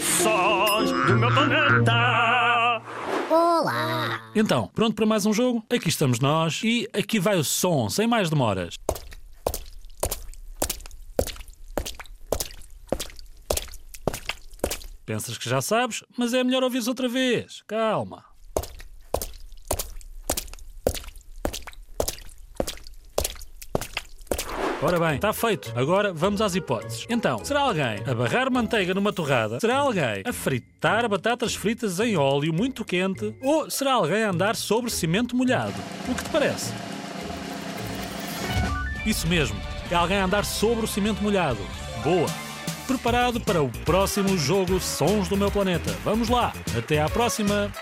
Sons do meu planeta. Olá! Então, pronto para mais um jogo? Aqui estamos nós e aqui vai o som, sem mais demoras. Pensas que já sabes, mas é melhor ouvires outra vez. Calma. Ora bem, está feito. Agora vamos às hipóteses. Então, será alguém a barrar manteiga numa torrada? Será alguém a fritar batatas fritas em óleo muito quente? Ou será alguém a andar sobre cimento molhado? O que te parece? Isso mesmo, é alguém a andar sobre o cimento molhado. Boa! Preparado para o próximo jogo Sons do Meu Planeta. Vamos lá! Até à próxima!